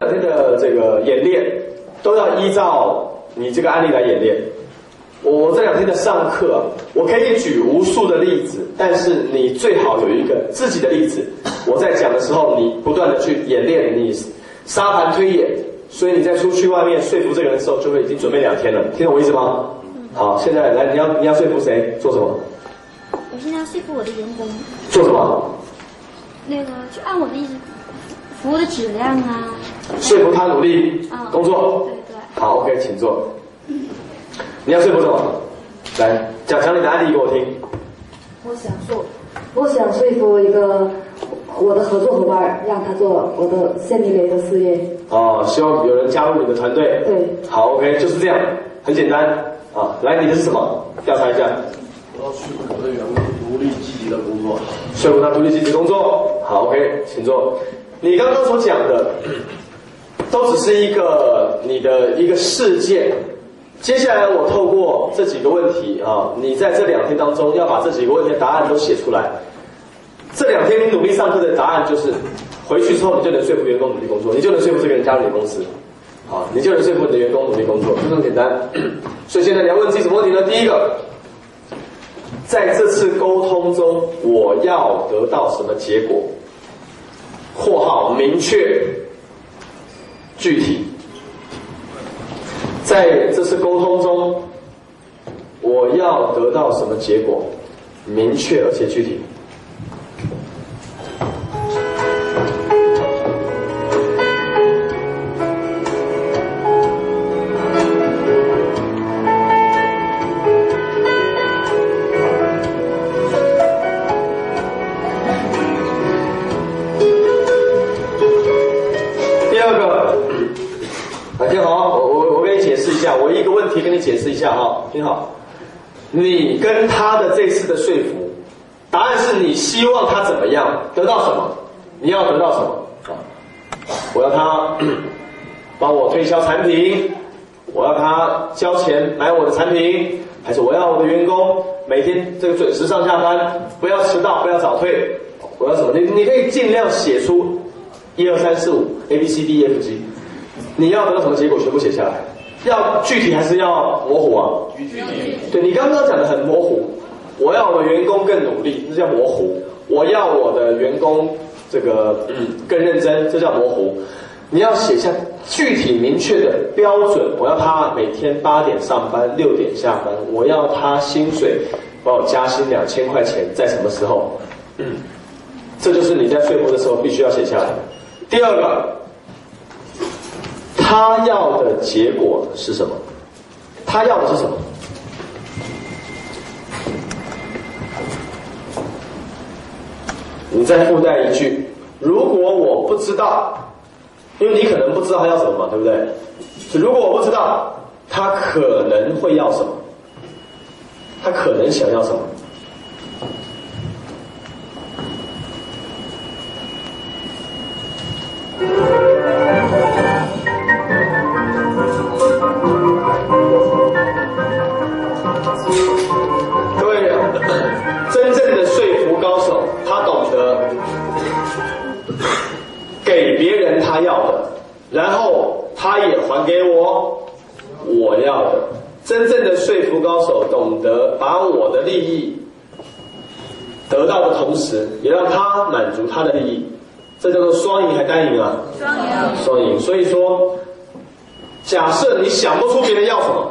两天的这个演练都要依照你这个案例来演练。我这两天的上课，我可以举无数的例子，但是你最好有一个自己的例子。我在讲的时候，你不断的去演练你沙盘推演，所以你在出去外面说服这个人的时候，就会已经准备两天了。听懂我意思吗？好，现在来，你要你要说服谁做什么？我现在要说服我的员工，做什么？那个就按我的意思，服务的质量啊。说服他努力工作。对对。好，OK，请坐。你要说服什么？来讲讲你的案例给我听。我想说，我想说服一个我的合作伙伴，让他做我的县里雷的事业。哦，希望有人加入你的团队。对。好，OK，就是这样，很简单啊。来，你的是什么？调查一下。我要说服我的员工独立积极的工作。说服他独立积极工作。好，OK，请坐。你刚刚所讲的，都只是一个你的一个事件。接下来我透过这几个问题啊，你在这两天当中要把这几个问题的答案都写出来。这两天你努力上课的答案就是，回去之后你就能说服员工努力工作，你就能说服这个人加入你公司，啊，你就能说服你的员工努力工作，就这么简单。所以现在你要问自己什么问题呢？第一个，在这次沟通中我要得到什么结果？（括号明确、具体）。在这次沟通中，我要得到什么结果？明确而且具体。C D E F G，你要得到什么结果，全部写下来。要具体还是要模糊啊？具体。对你刚刚讲的很模糊，我要我的员工更努力，这叫模糊。我要我的员工这个嗯更认真，这叫模糊。你要写下具体明确的标准，我要他每天八点上班，六点下班。我要他薪水帮我加薪两千块钱，在什么时候？嗯，这就是你在说服的时候必须要写下来的。第二个。他要的结果是什么？他要的是什么？你再附带一句：如果我不知道，因为你可能不知道他要什么嘛，对不对？如果我不知道，他可能会要什么？他可能想要什么？同时，也让他满足他的利益，这叫做双赢还单赢啊？双赢。双赢。所以说，假设你想不出别人要什么，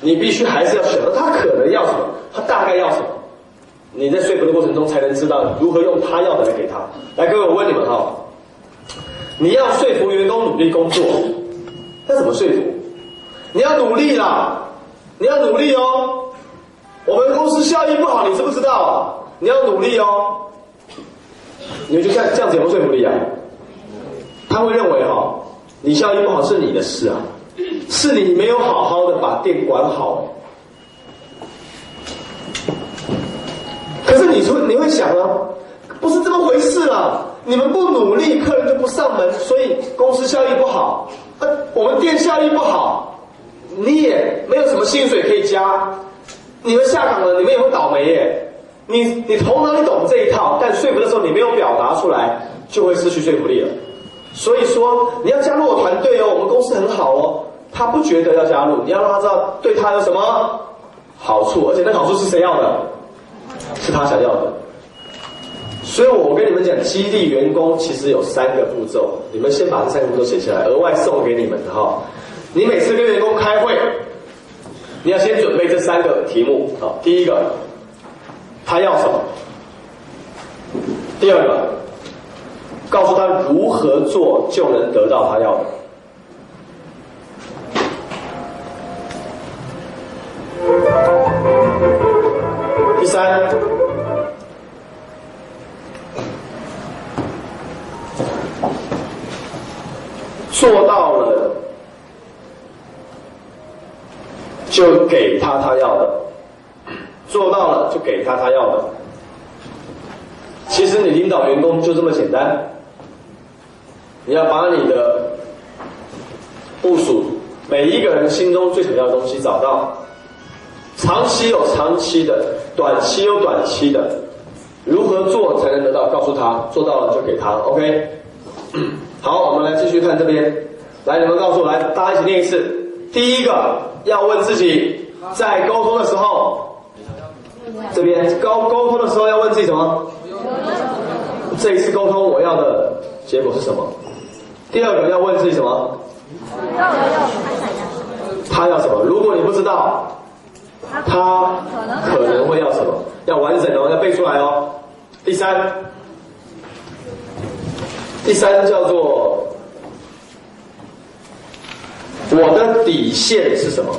你必须还是要选择他可能要什么，他大概要什么，你在说服的过程中才能知道如何用他要的来给他。来，各位，我问你们哈。你要说服员工努力工作，那怎么说服？你要努力啦，你要努力哦。我们公司效益不好，你知不知道？你要努力哦。你们就这样这样子有有说服力啊？他会认为哈，你效益不好是你的事啊，是你没有好好的把店管好。可是你说你会想啊，不是这么回事啦。你们不努力，客人就不上门，所以公司效益不好。呃，我们店效益不好，你也没有什么薪水可以加。你们下岗了，你们也会倒霉耶。你你头脑里懂这一套，但说服的时候你没有表达出来，就会失去说服力了。所以说你要加入我团队哦，我们公司很好哦。他不觉得要加入，你要让他知道对他有什么好处，而且那好处是谁要的？是他想要的。所以我跟你们讲，激励员工其实有三个步骤，你们先把这三个步骤写下来，额外送给你们的哈。你每次跟员工开会，你要先准备这三个题目啊。第一个，他要什么？第二个，告诉他如何做就能得到他要的。第三，做到了就给他他要的，做到了就给他他要的。其实你领导员工就这么简单，你要把你的部署每一个人心中最想要的东西找到。长期有长期的，短期有短期的，如何做才能得到？告诉他，做到了就给他。OK，好，我们来继续看这边。来，你们告诉我，来，大家一起念一次。第一个要问自己，在沟通的时候，这边沟沟通的时候要问自己什么？这一次沟通我要的结果是什么？第二个要问自己什么？他要什么？如果你不知道。他可能会要什么？要完整哦，要背出来哦。第三，第三叫做我的底线是什么？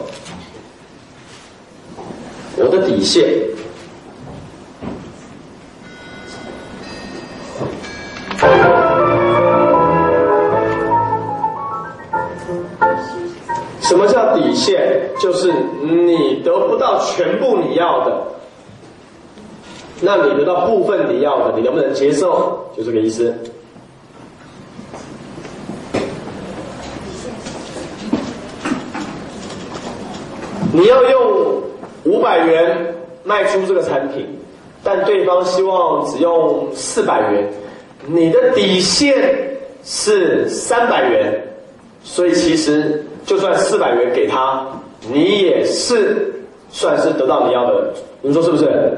我的底线。么叫底线？就是你得不到全部你要的，那你得到部分你要的，你能不能接受？就这个意思。你要用五百元卖出这个产品，但对方希望只用四百元，你的底线是三百元，所以其实。就算四百元给他，你也是算是得到你要的，你说是不是？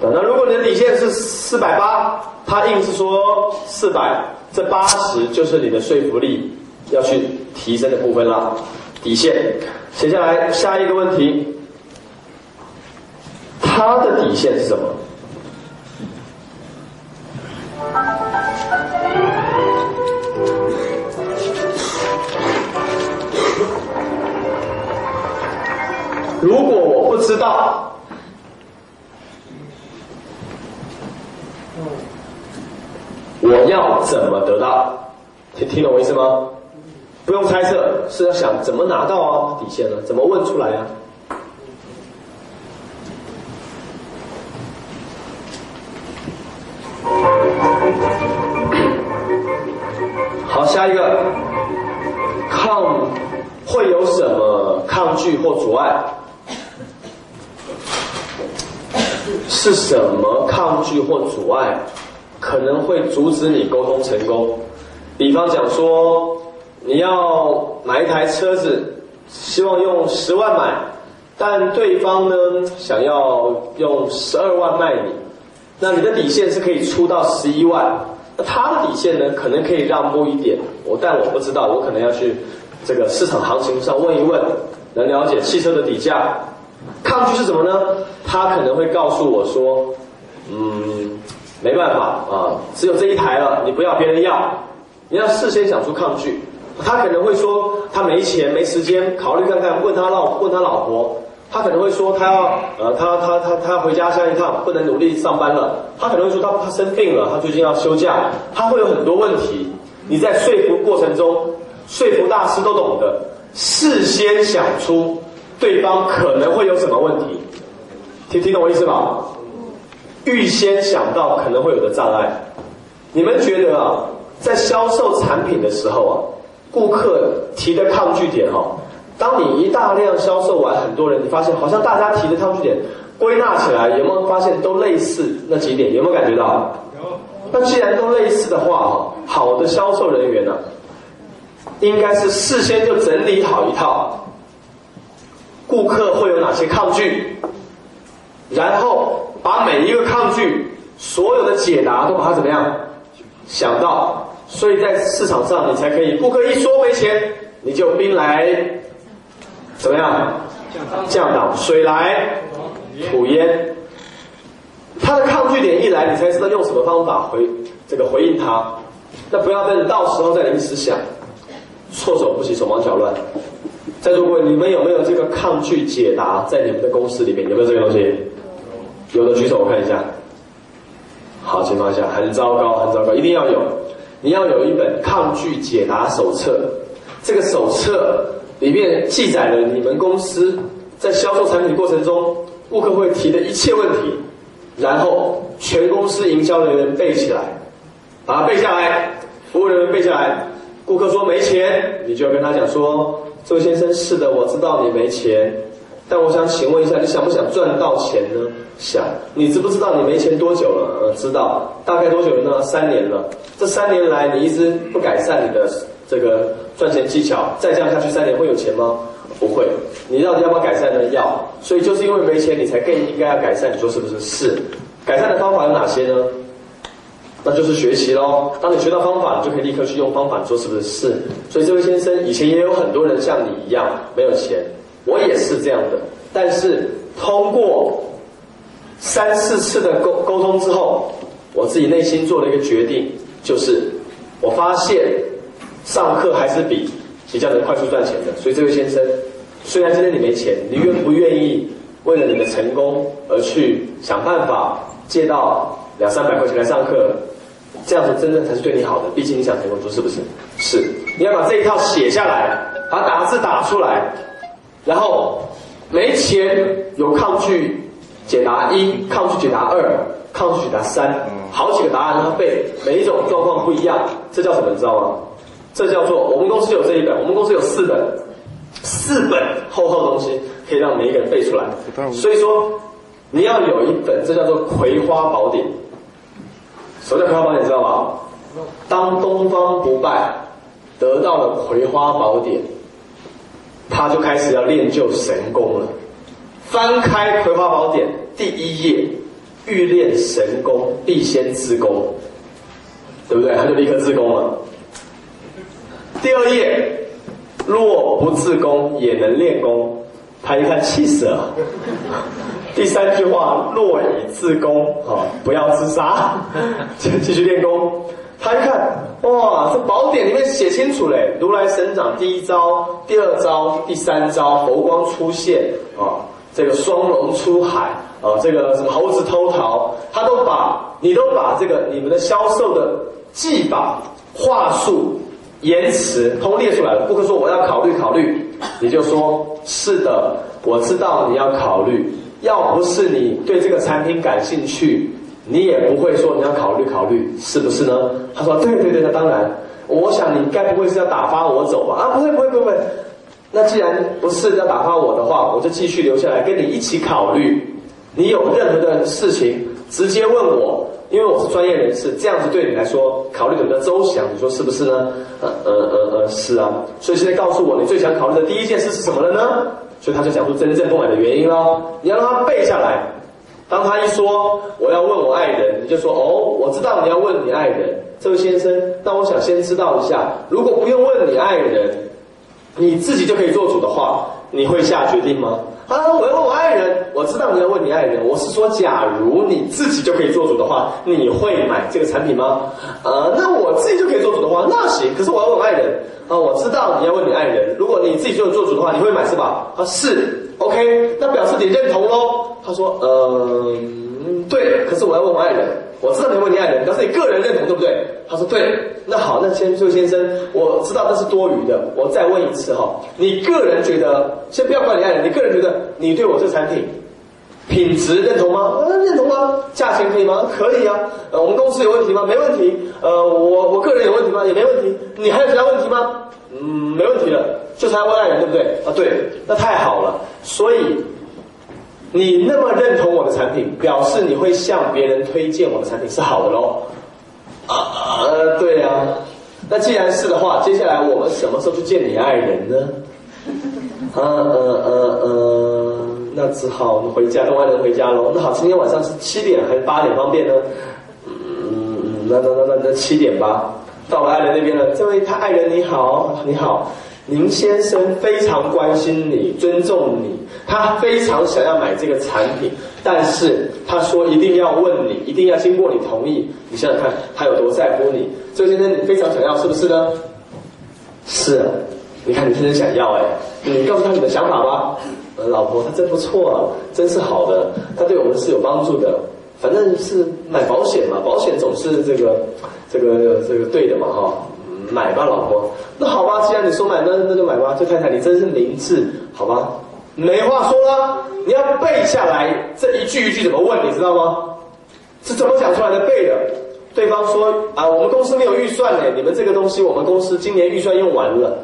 那如果你的底线是四百八，他硬是说四百，这八十就是你的说服力要去提升的部分了。底线写下来，下一个问题，他的底线是什么？如果我不知道，我要怎么得到？听听懂我意思吗？不用猜测，是要想怎么拿到啊底线呢？怎么问出来啊？好，下一个，抗会有什么抗拒或阻碍？是什么抗拒或阻碍，可能会阻止你沟通成功？比方讲说，你要买一台车子，希望用十万买，但对方呢想要用十二万卖你，那你的底线是可以出到十一万，那他的底线呢可能可以让步一点，我但我不知道，我可能要去这个市场行情上问一问，能了解汽车的底价。抗拒是什么呢？他可能会告诉我说：“嗯，没办法啊，只有这一台了，你不要，别人要。你要事先想出抗拒。”他可能会说：“他没钱，没时间，考虑看看。”问他老问他老婆，他可能会说：“他要呃，他他他他要回家乡一趟，不能努力上班了。”他可能会说：“他他生病了，他最近要休假。”他会有很多问题。你在说服过程中，说服大师都懂得事先想出。对方可能会有什么问题？听听懂我意思吧？预先想到可能会有的障碍。你们觉得啊，在销售产品的时候啊，顾客提的抗拒点哈，当你一大量销售完，很多人你发现好像大家提的抗拒点归纳起来，有没有发现都类似那几点？有没有感觉到？那既然都类似的话哈，好的销售人员呢、应该是事先就整理好一套，顾客会有哪些抗拒，然后把每一个抗拒所有的解答都把它怎么样想到，所以在市场上你才可以，顾客一说没钱，你就兵来怎么样降档，水来土淹。他的抗拒点一来，你才知道用什么方法回这个回应他。那不要等到时候再临时想，措手不及，手忙脚乱。在座各位，你们有没有这个抗拒解答在你们的公司里面？有没有这个东西？有的举手，我看一下。好请放下，很糟糕，很糟糕，一定要有。你要有一本抗拒解答手册，这个手册里面记载了你们公司在销售产品过程中，顾客会提的一切问题，然后全公司营销人员背起来，把它背下来，服务人员背下来。顾客说没钱，你就要跟他讲说，这位先生，是的，我知道你没钱，但我想请问一下，你想不想赚到钱呢？想。你知不知道你没钱多久了？呃，知道。大概多久了呢？三年了。这三年来，你一直不改善你的这个赚钱技巧，再这样下去，三年会有钱吗？不会。你到底要不要改善呢？要。所以就是因为没钱，你才更应该要改善。你说是不是？是。改善的方法有哪些呢？那就是学习喽。当你学到方法，你就可以立刻去用方法。做是不是？是。所以这位先生，以前也有很多人像你一样没有钱，我也是这样的。但是通过三四次的沟沟通之后，我自己内心做了一个决定，就是我发现上课还是比比较能快速赚钱的。所以这位先生，虽然今天你没钱，你愿不愿意为了你的成功而去想办法借到两三百块钱来上课？这样子真正才是对你好的，毕竟你想成功，说是不是？是，你要把这一套写下来，把打字打出来，然后没钱有抗拒解答一，抗拒解答二，抗拒解答三，好几个答案让他背，每一种状况不一样，这叫什么？你知道吗？这叫做我们公司有这一本，我们公司有四本，四本厚厚的东西可以让每一个人背出来。所以说你要有一本，这叫做《葵花宝典》。什么叫葵花宝典？知道吗？当东方不败得到了葵花宝典，他就开始要练就神功了。翻开葵花宝典第一页，欲练神功，必先自宫，对不对？他就立刻自宫了。第二页，若不自宫也能练功，他一看气死了。第三句话，若以自宫，啊，不要自杀，继续练功。他一看，哇，这宝典里面写清楚嘞，如来神掌第一招、第二招、第三招，佛光出现啊，这个双龙出海啊，这个什么猴子偷桃，他都把你都把这个你们的销售的技法、话术、言辞通列出来了。顾客说我要考虑考虑，你就说是的，我知道你要考虑。要不是你对这个产品感兴趣，你也不会说你要考虑考虑，是不是呢？他说对对对，那当然。我想你该不会是要打发我走吧？啊，不会不会不会。那既然不是要打发我的话，我就继续留下来跟你一起考虑。你有任何的事情，直接问我，因为我是专业人士，这样子对你来说考虑的比较周详。你说是不是呢？呃呃呃呃，是啊。所以现在告诉我，你最想考虑的第一件事是什么了呢？所以他就讲出真正不买的原因喽。你要让他背下来。当他一说我要问我爱人，你就说哦，我知道你要问你爱人，这位先生。那我想先知道一下，如果不用问你爱人，你自己就可以做主的话，你会下决定吗？啊，我要问我爱人，我知道你要问你爱人。我是说，假如你自己就可以做主的话，你会买这个产品吗？呃，那我自己就可以做主的话，那行。可是我要问爱人啊，我知道你要问你爱人，如果你自己就能做主的话，你会买是吧？啊，是，OK，那表示你认同喽。他说，嗯，对，可是我要问我爱人，我知道你问你爱人，表示你个人认同，对不对？他说对，那好，那先这位先生，我知道这是多余的，我再问一次哈，你个人觉得，先不要管你爱人，你个人觉得你对我这产品品质认同吗？呃，认同吗，价钱可以吗？可以啊。呃，我们公司有问题吗？没问题。呃，我我个人有问题吗？也没问题。你还有其他问题吗？嗯，没问题了，就是要问爱人，对不对？啊，对，那太好了。所以你那么认同我的产品，表示你会向别人推荐我的产品是好的喽。啊，对呀、那既然是的话，接下来我们什么时候去见你爱人呢？啊呃呃呃，那只好我们回家跟爱人回家喽。那好，今天晚上是七点还是八点方便呢？嗯，那那那那那七点吧。到了爱人那边了，这位他爱人你好，你好，您先生非常关心你，尊重你，他非常想要买这个产品，但是他说一定要问你，一定要经过你同意。你想想看，他有多在乎你。这位先生，你非常想要，是不是呢？是啊，你看你真的想要哎，你告诉他你的想法吧。老婆，他真不错啊，真是好的，他对我们是有帮助的。反正是买保险嘛，保险总是这个这个这个对的嘛哈、买吧，老婆。那好吧，既然你说买，那那就买吧。这太太，你真是明智，好吧？没话说了，你要背下来这一句一句怎么问，你知道吗？是怎么讲出来的背的？对方说啊，我们公司没有预算呢，你们这个东西我们公司今年预算用完了，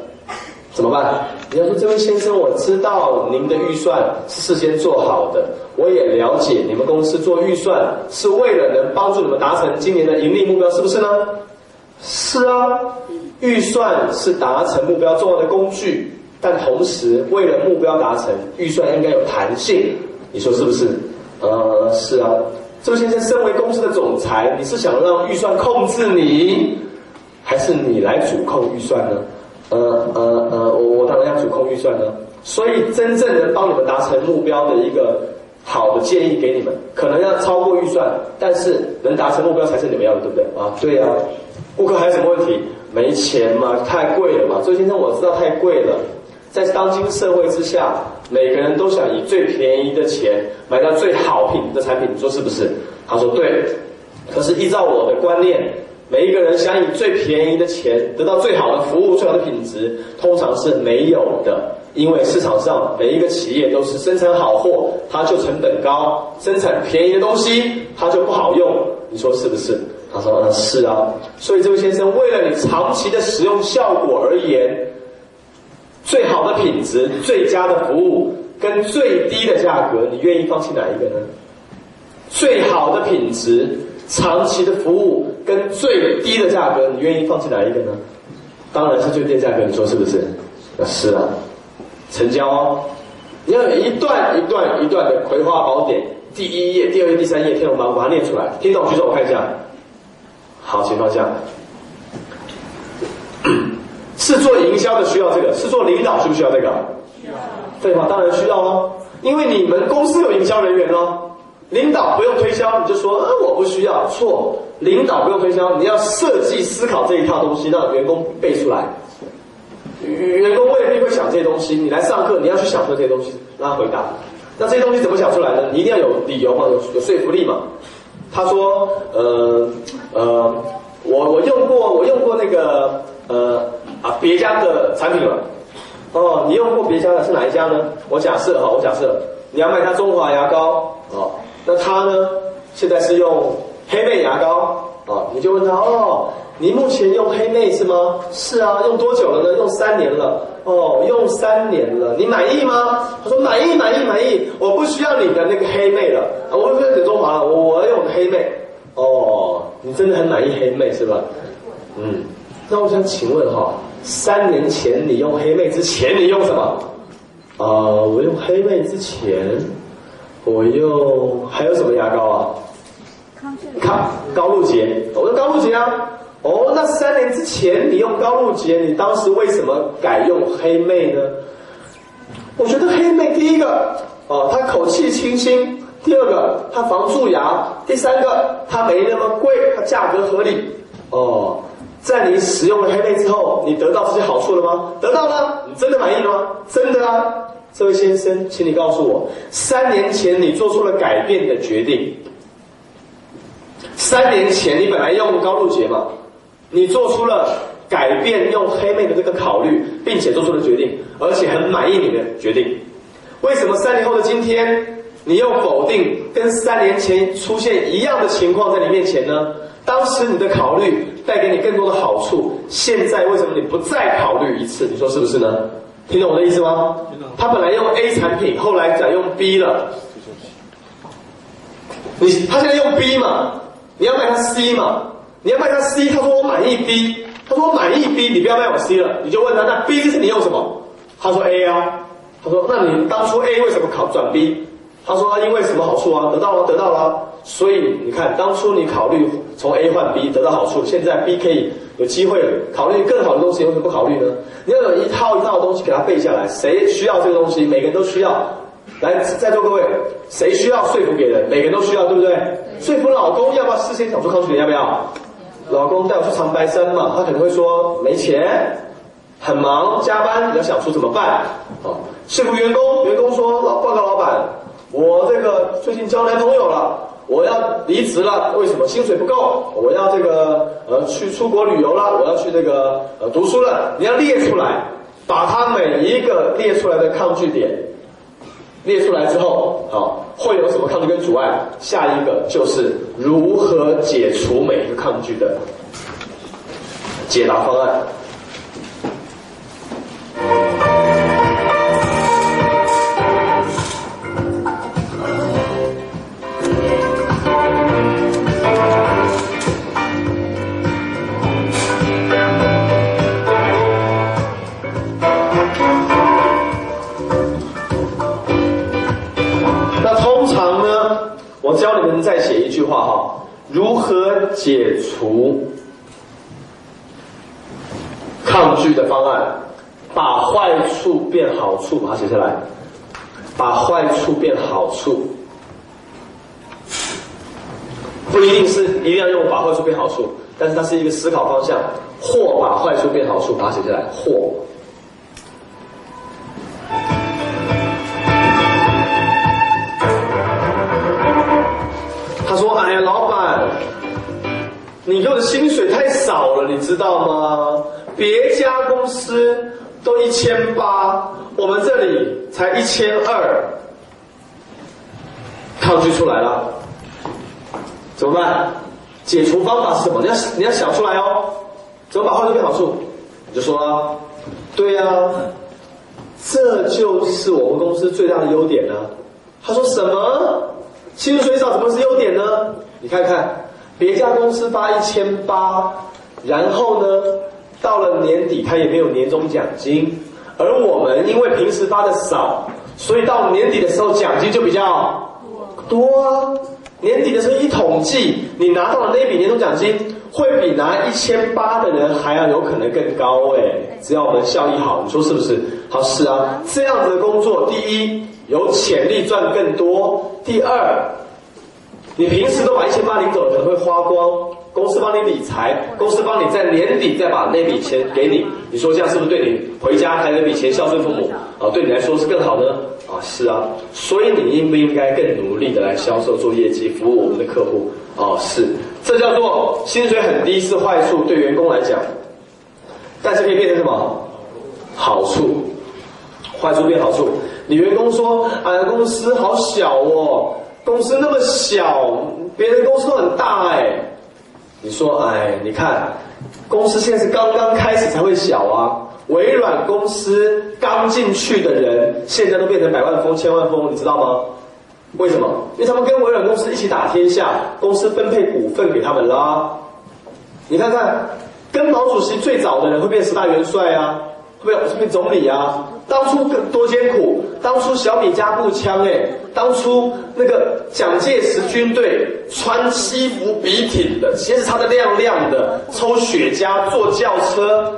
怎么办？你要说这位先生，我知道您的预算是事先做好的，我也了解你们公司做预算是为了能帮助你们达成今年的盈利目标，是不是呢？是啊，预算是达成目标重要的工具，但同时为了目标达成，预算应该有弹性，你说是不是？呃，是啊。周先生，身为公司的总裁，你是想让预算控制你，还是你来主控预算呢？呃呃呃，我我当然要主控预算呢。所以，真正能帮你们达成目标的一个好的建议给你们，可能要超过预算，但是能达成目标才是你们要的，对不对？啊，对呀、顾客还有什么问题？没钱嘛，太贵了嘛。周先生，我知道太贵了。在当今社会之下，每个人都想以最便宜的钱买到最好品的产品，你说是不是？他说对。可是依照我的观念，每一个人想以最便宜的钱得到最好的服务、最好的品质，通常是没有的。因为市场上每一个企业都是生产好货，它就成本高；生产便宜的东西，它就不好用。你说是不是？他说：“嗯，是啊。”所以这位先生，为了你长期的使用效果而言，最好的品质、最佳的服务跟最低的价格，你愿意放弃哪一个呢？最好的品质、长期的服务跟最低的价格，你愿意放弃哪一个呢？当然是最低的价格，你说是不是？啊是啊，成交哦。你要有一段一段一段的《葵花宝典》，第一页、第二页、第三页，天龙八部把它念出来。听懂举手，我看一下。好，请放下。是做营销的需要这个，是做领导需不需要这个？需要废话，当然需要哦，因为你们公司有营销人员哦。领导不用推销，你就说，呃，我不需要。错，领导不用推销，你要设计思考这一套东西，让员工背出来。员工未必会想这些东西，你来上课，你要去想出这些东西，让他回答。那这些东西怎么想出来呢？你一定要有理由嘛，有有说服力嘛。他说，呃呃，我我用过，我用过那个呃啊别家的产品了。哦，你用过别家的是哪一家呢？我假设哈，我假设你要卖他中华牙膏哦，那他呢现在是用黑妹牙膏哦，你就问他哦，你目前用黑妹是吗？是啊，用多久了呢？用三年了。哦，用三年了，你满意吗？他说满意，满意，满意。我不需要你的那个黑妹了，啊，我不要你中华了，我我要用黑妹。哦，你真的很满意黑妹是吧？嗯，那我想请问哈、三年前你用黑妹之前你用什么？啊、我用黑妹之前，我用还有什么牙膏啊？康高露洁，我用高露洁啊。哦，那三年之前你用高露洁，你当时为什么改用黑妹呢？我觉得黑妹第一个，哦，它口气清新；第二个，它防蛀牙；第三个，它没那么贵，它价格合理。哦，在你使用了黑妹之后，你得到这些好处了吗？得到了，你真的满意了吗？真的啊，这位先生，请你告诉我，三年前你做出了改变的决定。三年前你本来用高露洁嘛，你做出了改变用黑妹的这个考虑，并且做出了决定，而且很满意你的决定。为什么三年后的今天，你又否定跟三年前出现一样的情况在你面前呢？当时你的考虑带给你更多的好处，现在为什么你不再考虑一次？你说是不是呢？听懂我的意思吗？他本来用 A 产品，后来改用 B 了。你他现在用 B 嘛，你要卖他 C 嘛？你要卖他 C，他说我满意 B，他说我满意 B，你不要卖我 C 了，你就问他那 B 这是你用什么？他说 A 啊，他说那你当初 A 为什么考转 B？他说因为什么好处啊？得到了，得到了。所以你看，当初你考虑从 A 换 B 得到好处，现在 B 可以有机会考虑更好的东西，为什么不考虑呢？你要有一套一套的东西给他背下来，谁需要这个东西？每个人都需要。来，在座各位，谁需要说服别人？每个人都需要，对不对？说服老公要不要事先想出抗拒点？要不要？老公带我去长白山嘛，他可能会说没钱，很忙，加班，你要想出怎么办？哦，说服员工，员工说老报告老板，我这个最近交男朋友了。我要离职了，为什么薪水不够？我要这个呃去出国旅游了，我要去这个呃读书了。你要列出来，把它每一个列出来的抗拒点列出来之后，好会有什么抗拒跟阻碍？下一个就是如何解除每一个抗拒的解答方案。句话哈，如何解除抗拒的方案？把坏处变好处，把它写下来。把坏处变好处，不一定是一定要用把坏处变好处，但是它是一个思考方向。或把坏处变好处，把它写下来。或。说：“哎呀，老板你给我的薪水太少了，你知道吗？别家公司都一千八，我们这里才一千二，抗拒出来了，怎么办？解除方法是什么？你要你要想出来哦。怎么把坏处变好处？你就说，对呀，这就是我们公司最大的优点呢。他说什么？薪水少怎么是优点呢？你看看。别家公司发一千八，然后呢，到了年底他也没有年终奖金，而我们因为平时发的少，所以到年底的时候奖金就比较多啊。年底的时候一统计，你拿到的那一笔年终奖金会比拿一千八的人还要有可能更高哎。只要我们效益好，你说是不是？好是啊，这样子的工作，第一有潜力赚更多，第二。你平时都把一千八领走，可能会花光。公司帮你理财，公司帮你在年底再把那笔钱给你。你说这样是不是对你回家还有一笔钱孝顺父母啊？对你来说是更好呢？啊，是啊。所以你应不应该更努力的来销售、做业绩、服务我们的客户？啊，是。这叫做薪水很低是坏处，对员工来讲，但是可以变成什么？好处。坏处变好处。你员工说：“俺公司好小哦。”公司那么小，别人公司都很大哎。你说哎，你看，公司现在是刚刚开始才会小啊。微软公司刚进去的人，现在都变成百万富翁、千万富翁，你知道吗？为什么？因为他们跟微软公司一起打天下，公司分配股份给他们啦。你看看，跟毛主席最早的人会变十大元帅啊。会不会变总理啊？当初更多艰苦，当初小米加步枪，哎，当初那个蒋介石军队穿西服笔挺的，鞋子擦得亮亮的，抽雪茄，坐轿车。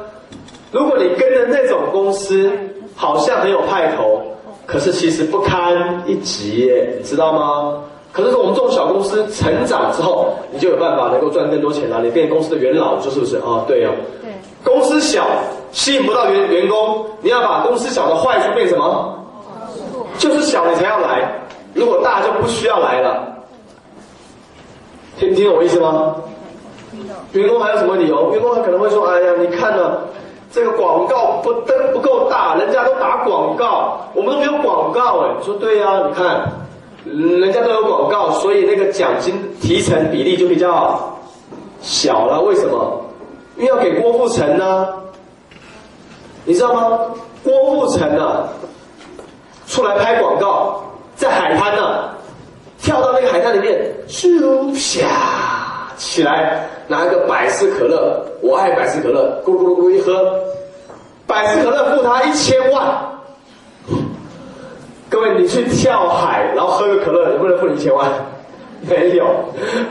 如果你跟着那种公司，好像很有派头，可是其实不堪一击，耶，你知道吗？可是我们这种小公司成长之后，你就有办法能够赚更多钱了。你变公司的元老，你说是不是？哦，对哦。对。公司小。吸引不到员员工，你要把公司小的坏处变什么？就是小你才要来，如果大就不需要来了。听听懂我意思吗？员工还有什么理由？员工他可能会说：“哎呀，你看呢，这个广告不登不够大，人家都打广告，我们都没有广告。”哎，说对呀，你看，人家都有广告，所以那个奖金提成比例就比较小了。为什么？因为要给郭富城呢。你知道吗？郭富城呢，出来拍广告，在海滩呢，跳到那个海滩里面，咻啪，起来拿一个百事可乐，我爱百事可乐，咕噜咕噜咕噜一喝，百事可乐付他一千万。各位，你去跳海，然后喝个可乐，能不能付你一千万？没有，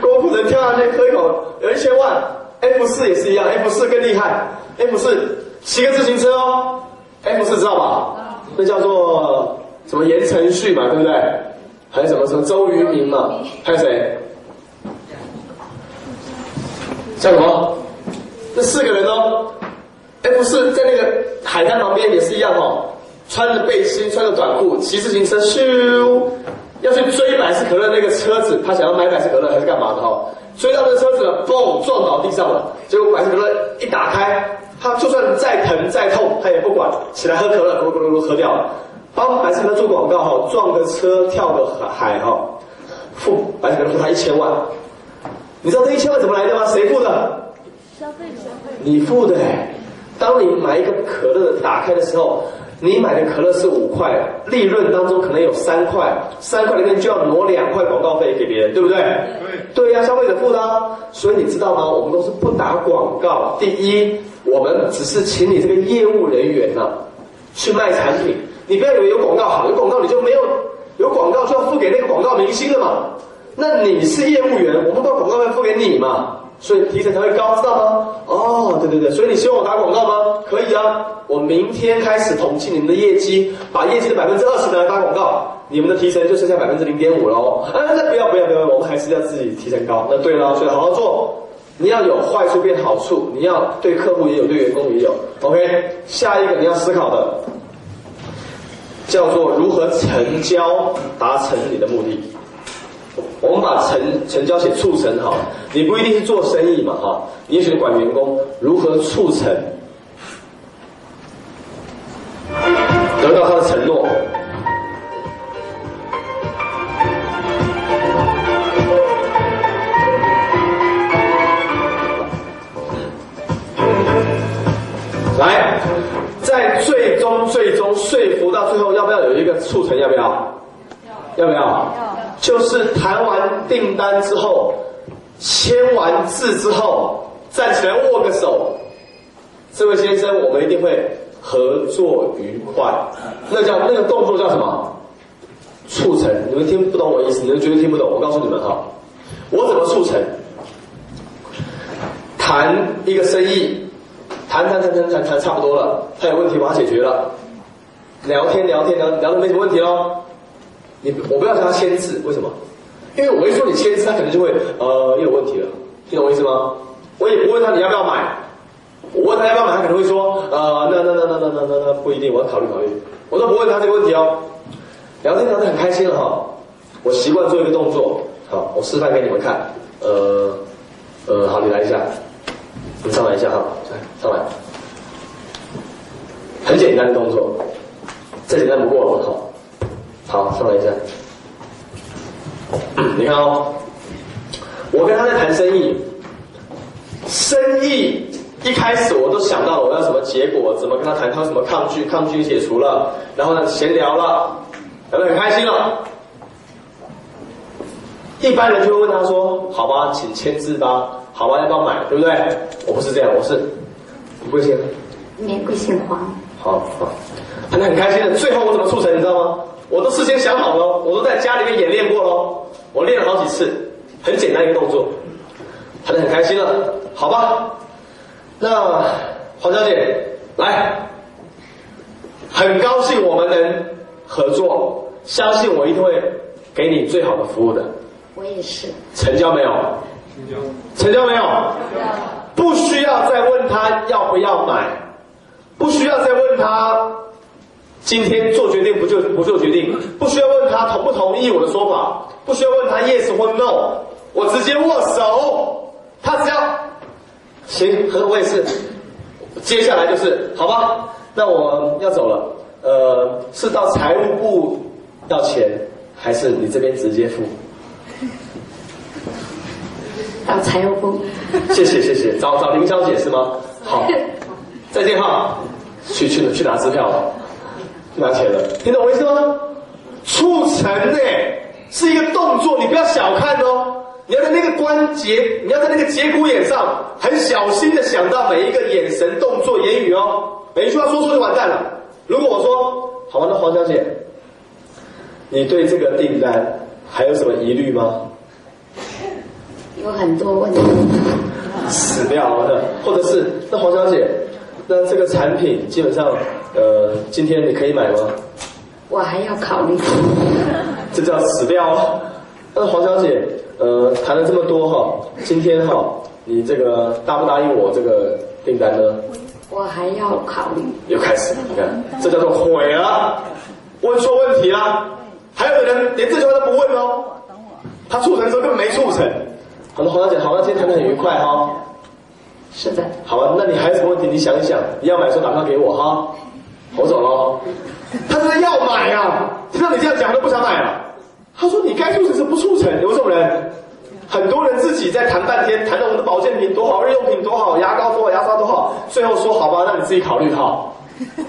郭富城跳下去喝一口，有一千万。F 四也是一样，F 四更厉害，F 四骑个自行车哦，F 四知道吧？那叫做什么言承旭嘛，对不对？还有什么什么周渝民嘛？还有谁？叫什么？这四个人哦，F 四在那个海滩旁边也是一样哦，穿着背心，穿着短裤，骑自行车咻，要去追百事可乐那个车子，他想要买百事可乐还是干嘛的哈？追到那个车子了，嘣撞倒地上了，结果百事可乐一打开，他就算再疼再痛，他也不管，起来喝可乐，咕噜咕噜咕噜喝掉了。帮百事可乐做广告哈，撞个车跳个海哈，付百事可乐付他一千万。你知道这一千万怎么来的吗？谁付的？消费者，你付的哎。当你买一个可乐打开的时候，你买的可乐是五块，利润当中可能有三块，三块里面就要挪两块广告费给别人，对不对？对。对呀、消费者付的啊。所以你知道吗？我们都是不打广告。第一，我们只是请你这个业务人员呐、去卖产品。你不要以为有广告好，有广告你就没有有广告就要付给那个广告明星了嘛。那你是业务员，我们把广告费付给你嘛，所以提成才会高，知道吗？哦，对对对，所以你希望我打广告吗？可以啊，我明天开始统计你们的业绩，把业绩的百分之二十拿来打广告，你们的提成就剩下百分之零点五喽。啊，那不要不要不要，我们还是要自己提成高。那对了，所以好好做，你要有坏处变好处，你要对客户也有，对员工也有。OK，下一个你要思考的叫做如何成交达成你的目的。我们把成成交写促成好，你不一定是做生意嘛哈，你也许管员工如何促成，得到他的承诺。来，在最终最终说服到最后，要不要有一个促成？要不要？有没有？就是谈完订单之后，签完字之后，站起来握个手。这位先生，我们一定会合作愉快。那叫那个动作叫什么？促成。你们听不懂我意思，你们绝对听不懂。我告诉你们哈，我怎么促成？谈一个生意，谈谈谈谈谈谈差不多了，他有问题把它解决了，聊天聊天聊聊的没什么问题喽。你我不要他签字，为什么？因为我一说你签字，他可能就会呃有问题了，听懂我意思吗？我也不问他你要不要买，我问他要不要买，他可能会说呃那那那那那那那不一定，我要考虑考虑。我都不问他这个问题哦，聊天聊得很开心了哈。我习惯做一个动作，好，我示范给你们看。呃呃，好，你来一下，你上来一下哈，来上来，很简单的动作，再简单不过了，好。好，上来一下。你看哦，我跟他在谈生意，生意一开始我都想到了我要什么结果，怎么跟他谈，他有什么抗拒，抗拒解除了，然后呢闲聊了，聊得很开心了。一般人就会问他说：“好吧，请签字吧，好吧，要不要买，对不对？”我不是这样，我是你不会签，免贵姓黄，好好，谈得很开心的。最后我怎么促成，你知道吗？我都事先想好了，我都在家里面演练过喽，我练了好几次，很简单一个动作，谈得很开心了，好吧？那黄小姐来，很高兴我们能合作，相信我一定会给你最好的服务的。我也是。成交没有？成交没有？不需要再问他要不要买，不需要再问他今天做决定不就不做决定，不需要问他同不同意我的说法，不需要问他 yes 或 no，我直接握手，他只要行，和我也是。接下来就是好吧，那我要走了，呃，是到财务部要钱，还是你这边直接付？到财务部。谢谢谢谢，找找林小姐是吗？好，再见哈，去去去拿支票了，去拿钱了，听懂我意思吗？促成呢是一个动作，你不要小看哦。你要在那个关节，你要在那个节骨眼上，很小心的想到每一个眼神、动作、言语哦，每一句话说错就完蛋了。如果我说，好吧，那黄小姐，你对这个订单还有什么疑虑吗？有很多问题，死掉了，或者是那黄小姐，那这个产品基本上，呃，今天你可以买吗？我还要考虑。这叫死掉。那黄小姐，呃，谈了这么多哈，今天哈，你这个答不答应我这个订单呢？我还要考虑。又开始，你看，这叫做毁了，问错问题了。还有的人连这句话都不问哦，他促成的时候根本没促成。好的，黄小姐，好，那今天谈的很愉快哈。是的，好吧，那你还有什么问题？你想一想，你要买的时候打电话给我哈。我走了。他真的要买啊！听到你这样讲，都不想买了。他说你该促成是不促成，有这种人。很多人自己在谈半天，谈到我们的保健品多好，日用品多好，牙膏多好，牙刷多好，最后说好吧，那你自己考虑好，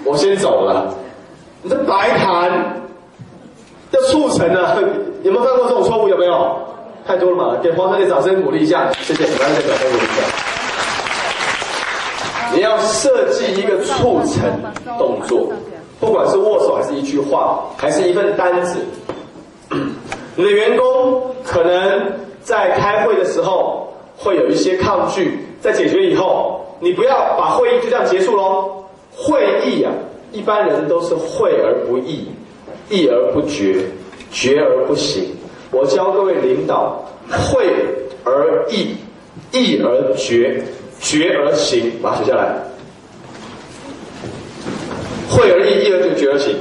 我先走了。你这白谈，要促成啊！有没有犯过这种错误？有没有？太多了嘛！给黄小姐掌声鼓励一下，谢谢，来给掌声鼓励一下。你要设计一个促成动作，不管是握手，还是一句话，还是一份单子，你的员工可能在开会的时候会有一些抗拒，在解决以后，你不要把会议就这样结束喽。会议啊，一般人都是会而不议，议而不决，决而不行。我教各位领导，会而议，议而决。学而行，把它写下来。会而议，议而就，学而行。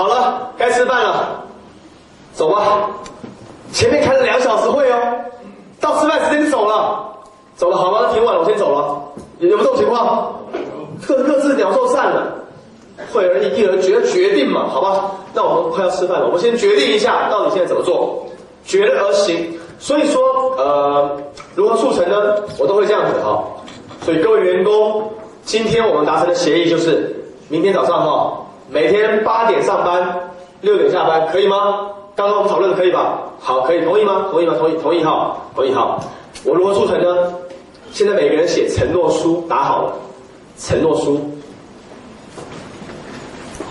好了，该吃饭了，走吧。前面开了两小时会哦，到吃饭时间就走了，走了好吗？挺晚了，我先走了。有有没有这种情况？各各自鸟兽散了，会而一，而决，决定嘛，好吧？那我们快要吃饭了，我们先决定一下，到底现在怎么做，决而行。所以说，呃，如何促成呢？我都会这样子哈。所以各位员工，今天我们达成的协议就是，明天早上哈，每天八点上班，六点下班，可以吗？刚刚我们讨论的可以吧？好，可以，同意吗？同意吗？同意，同意哈，同意哈。我如何促成呢？现在每个人写承诺书，打好了，承诺书。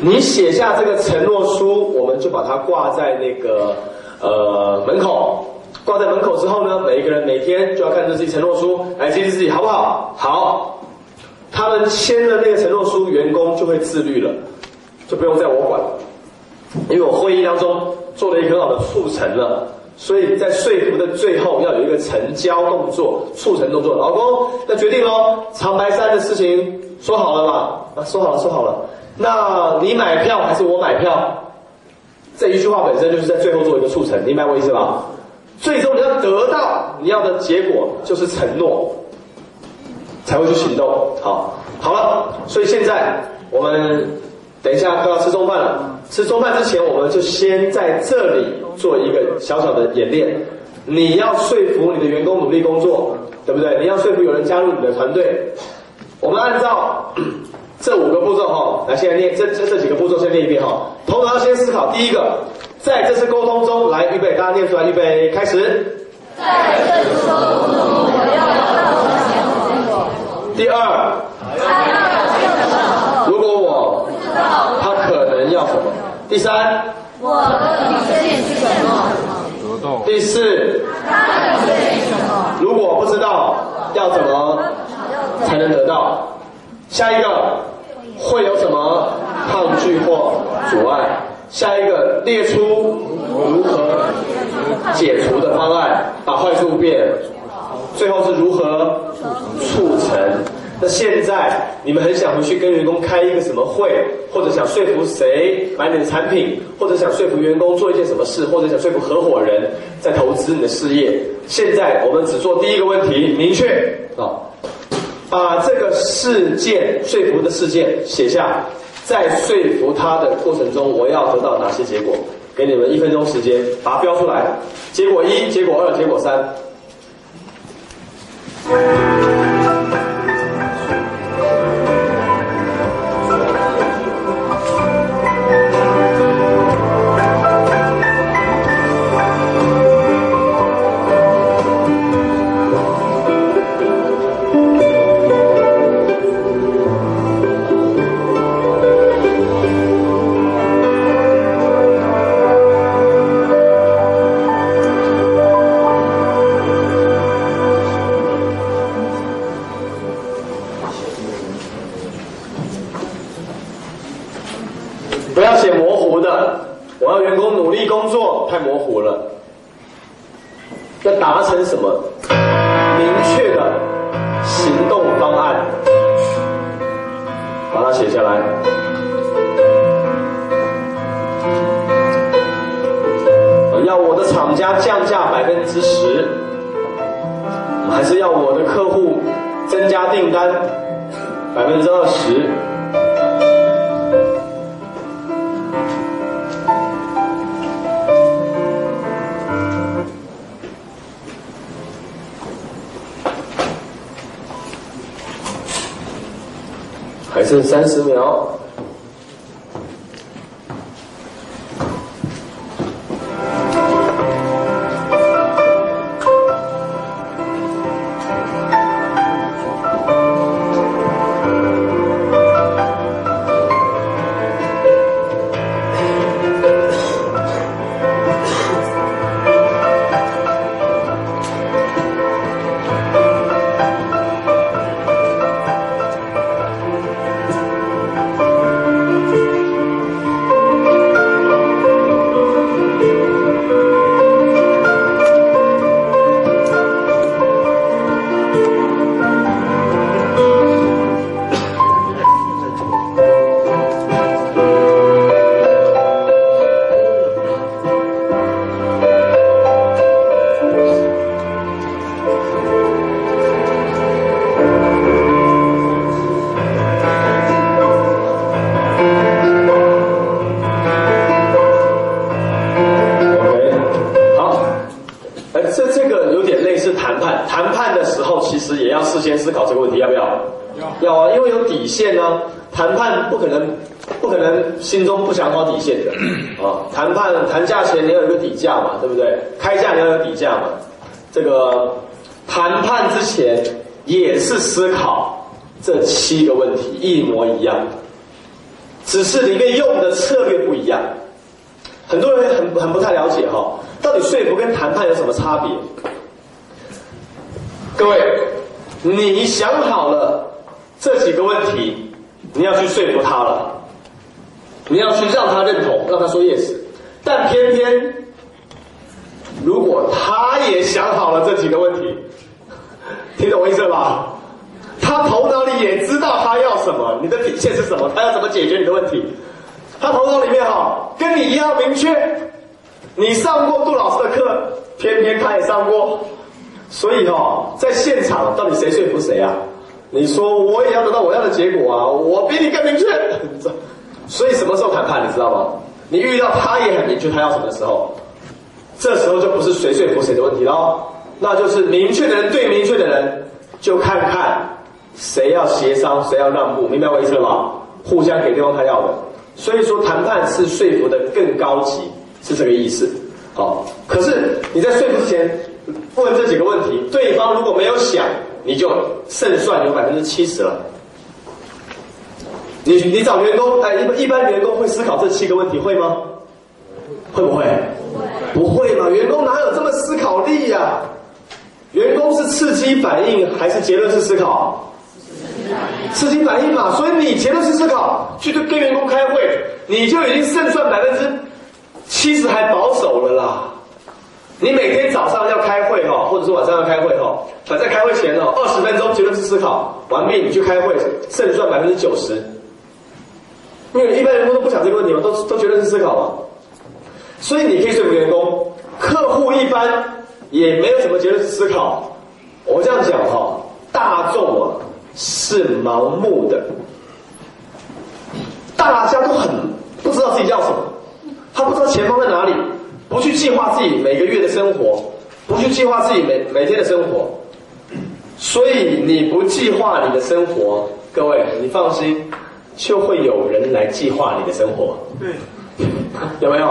你写下这个承诺书，我们就把它挂在那个呃门口。挂在门口之后呢，每一个人每天就要看着自己承诺书来激励自己，好不好？好。他们签了那个承诺书，员工就会自律了，就不用在我管。因为我会议当中做了一个很好的促成了，所以在说服的最后要有一个成交动作、促成动作。老公，那决定喽，长白山的事情说好了吧？啊，说好了，说好了。那你买票还是我买票？这一句话本身就是在最后做一个促成，明白我意思吧？最终你要得到你要的结果，就是承诺，才会去行动。好，好了，所以现在我们等一下都要吃中饭了。吃中饭之前，我们就先在这里做一个小小的演练。你要说服你的员工努力工作，对不对？你要说服有人加入你的团队。我们按照 这五个步骤哈，来现在念这这这几个步骤先念一遍哈。头脑要先思考，第一个，在这次沟通中，来预备，大家念出来，预备，开始。在这次沟通中，我要第二，如果我他可能要什么？第三，我的底线是什么？第四，他的底线是什么？如果不知道要怎么才能得到，下一个会有什么抗拒或阻碍？下一个列出如何解除的方案，把坏处变。最后是如何促成？那现在你们很想回去跟员工开一个什么会，或者想说服谁买你的产品，或者想说服员工做一件什么事，或者想说服合伙人在投资你的事业。现在我们只做第一个问题，明确啊。把这个事件说服的事件写下，在说服他的过程中，我要得到哪些结果？给你们一分钟时间，把它标出来。结果一，结果二，结果三。各位，你想好了这几个问题，你要去说服他了，你要去让他认同，让他说 yes。但偏偏，如果他也想好了这几个问题，听懂我意思了吧？他头脑里也知道他要什么，你的底线是什么，他要怎么解决你的问题。他头脑里面哈，跟你一样明确。你上过杜老师的课，偏偏他也上过，所以哦，在现场到底谁说服谁啊？你说我也要得到我要的结果啊，我比你更明确。所以什么时候谈判，你知道吗？你遇到他也很明确他要什么的时候，这时候就不是谁说服谁的问题喽，那就是明确的人对明确的人，就看看谁要协商，谁要让步，明白我意思了吗？互相给对方他要的。所以说，谈判是说服的更高级，是这个意思。好，可是你在说服之前问这几个问题，对方如果没有想，你就胜算有百分之七十了。你你找员工，哎，一般一般员工会思考这七个问题，会吗？会不会？不会嘛？员工哪有这么思考力呀、员工是刺激反应还是结论式思考？刺激反应嘛，所以你结论式思考去对跟员工开会，你就已经胜算百分之七十还保守了啦。你每天早上要开会哈，或者是晚上要开会哈，反正开会前哦二十分钟结论式思考完毕，你去开会，胜算百分之九十。因为一般员工都不想这个问题嘛，都都结论式思考嘛，所以你可以说服员工，客户一般也没有什么结论式思考。我这样讲哈，大众啊是盲目的，大家都很不知道自己要什么，他不知道前方在哪里，不去计划自己每个月的生活，不去计划自己每每天的生活，所以你不计划你的生活，各位你放心，就会有人来计划你的生活。对，有没有？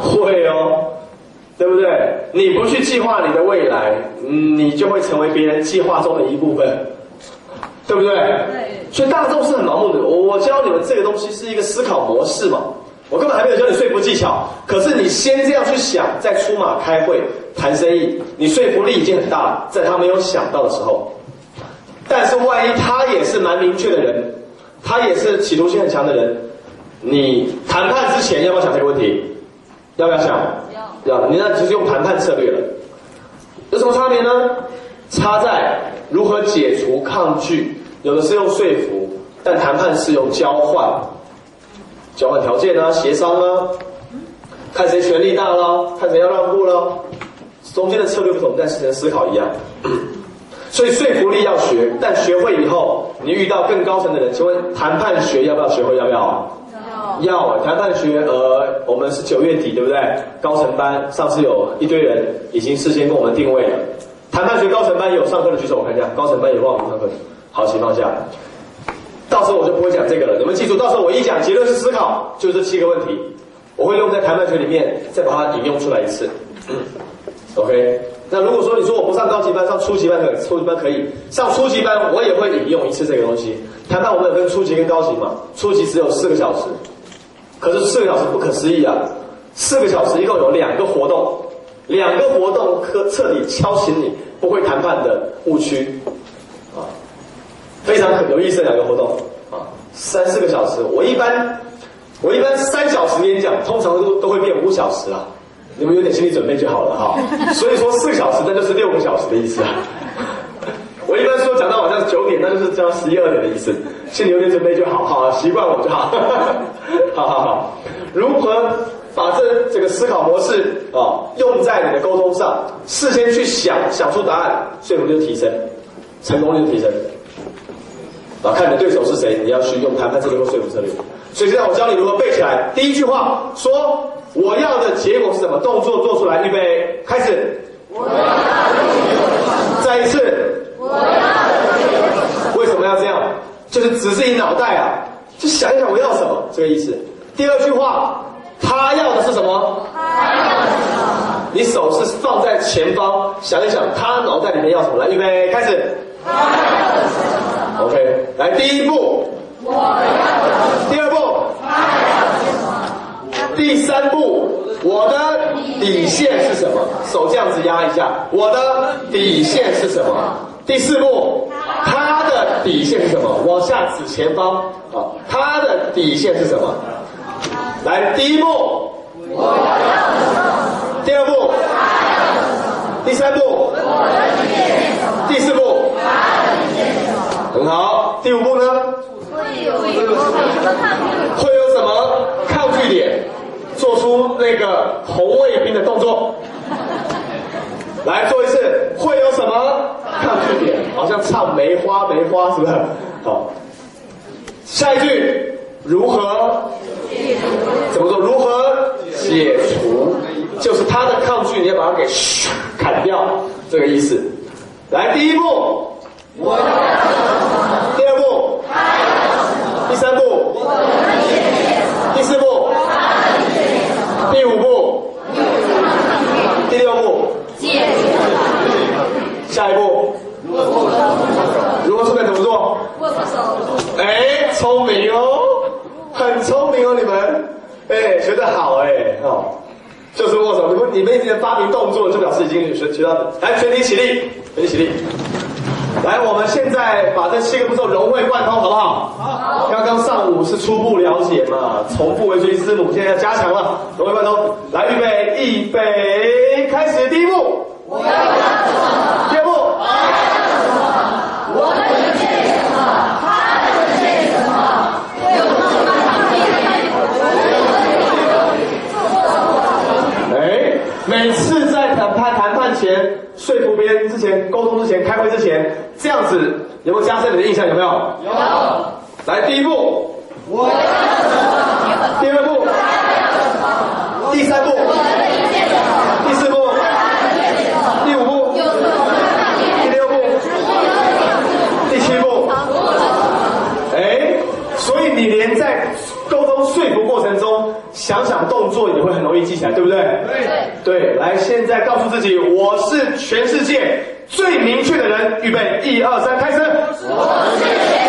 会哦，对不对？你不去计划你的未来，嗯你就会成为别人计划中的一部分，对不对？对所以大众是很盲目的。我我教你们这个东西是一个思考模式嘛，我根本还没有教你说服技巧，可是你先这样去想，再出马开会谈生意，你说服力已经很大了，在他没有想到的时候。但是万一他也是蛮明确的人，他也是企图心很强的人，你谈判之前要不要想这个问题？要不要想？要。要，你那就是用谈判策略了。有什么差别呢？差在如何解除抗拒，有的是用说服，但谈判是用交换，交换条件啊，协商啊，看谁权力大了，看谁要让步了，中间的策略不同，但是跟思考一样。所以说服力要学，但学会以后，你遇到更高层的人，请问谈判学要不要学会？要不要？要。谈判学，呃，我们是九月底，对不对？高层班，上次有一堆人已经事先跟我们定位了。谈判学高层班有上课的举手，我看一下。高层班有忘了上课的，好，请放下。到时候我就不会讲这个了，你们记住，到时候我一讲结论是思考，就这七个问题，我会用在谈判学里面，再把它引用出来一次。OK，那如果说你说我不上高级班，上初级班可以，初级班可以上初级班，我也会引用一次这个东西。谈判我们有分初级跟高级嘛，初级只有四个小时，可是四个小时不可思议啊，四个小时一共有两个活动，两个活动可彻底敲醒你不会谈判的误区，非常有意思的两个活动啊，三四个小时，我一般我一般三小时演讲，通常都都会变五小时啊。你们有点心理准备就好了哈。所以说四个小时，那就是六个小时的意思啊。我一般说讲到晚上九点，那就是讲十一二点的意思。心里有点准备就好，好习惯我就好。好好好，如何把这这个思考模式啊用在你的沟通上？事先去想，想出答案，说服力就提升，成功率就提升。啊，看你的对手是谁，你要去用谈判策略或说服策略。所以现在我教你如何背起来。第一句话说我要的结果是什么？动作做出来，预备，开始。我要再一次。我要为什么要这样？就是只是你脑袋啊，就想一想我要什么，这个意思。第二句话，他要的是什么？他要的是什么？你手是放在前方，想一想他脑袋里面要什么？来，预备，开始。他要的是什么？OK，来第一步。我要。第二步。第三步，我的底线是什么？手这样子压一下，我的底线是什么？第四步，他的底线是什么？往下指前方，啊，他的底线是什么？来，第一步，我要第二步，第三步，我的底线？第四步，好，第五步呢？会有会有会有什么抗拒点？做出那个红卫兵的动作，来做一次，会有什么抗拒点？好像唱梅花梅花，是不是？好，下一句如何？怎么做？如何解除？就是他的抗拒，你要把它给砍掉，这个意思。来，第一步，我第二步，第三步，第四步。第五步，第六步，下一步，如果是该怎么做？握手。哎，聪明哦，很聪明哦，你们，哎，学得好哎，哦，就是握手。你们你们已经发明动作，就表示已经学学到。来，全体起立，全体起立。来，我们现在把这七个步骤融会贯通，好不好？好。刚刚上午是初步了解嘛，重复为追之母，现在要加强了，融会贯通。来，预备，预备，开始，第一步。我要样子，有没有加深你的印象？有没有？有。来，第一步。我要什么？第二步。第三步。第四步。第五步。第六步。第七步。哎，所以你连在沟通说服过程中，想想动作也会很容易记起来，对不对？对。对，来，现在告诉自己，我是全世界。最明确的人预备一二三开始。我是谁？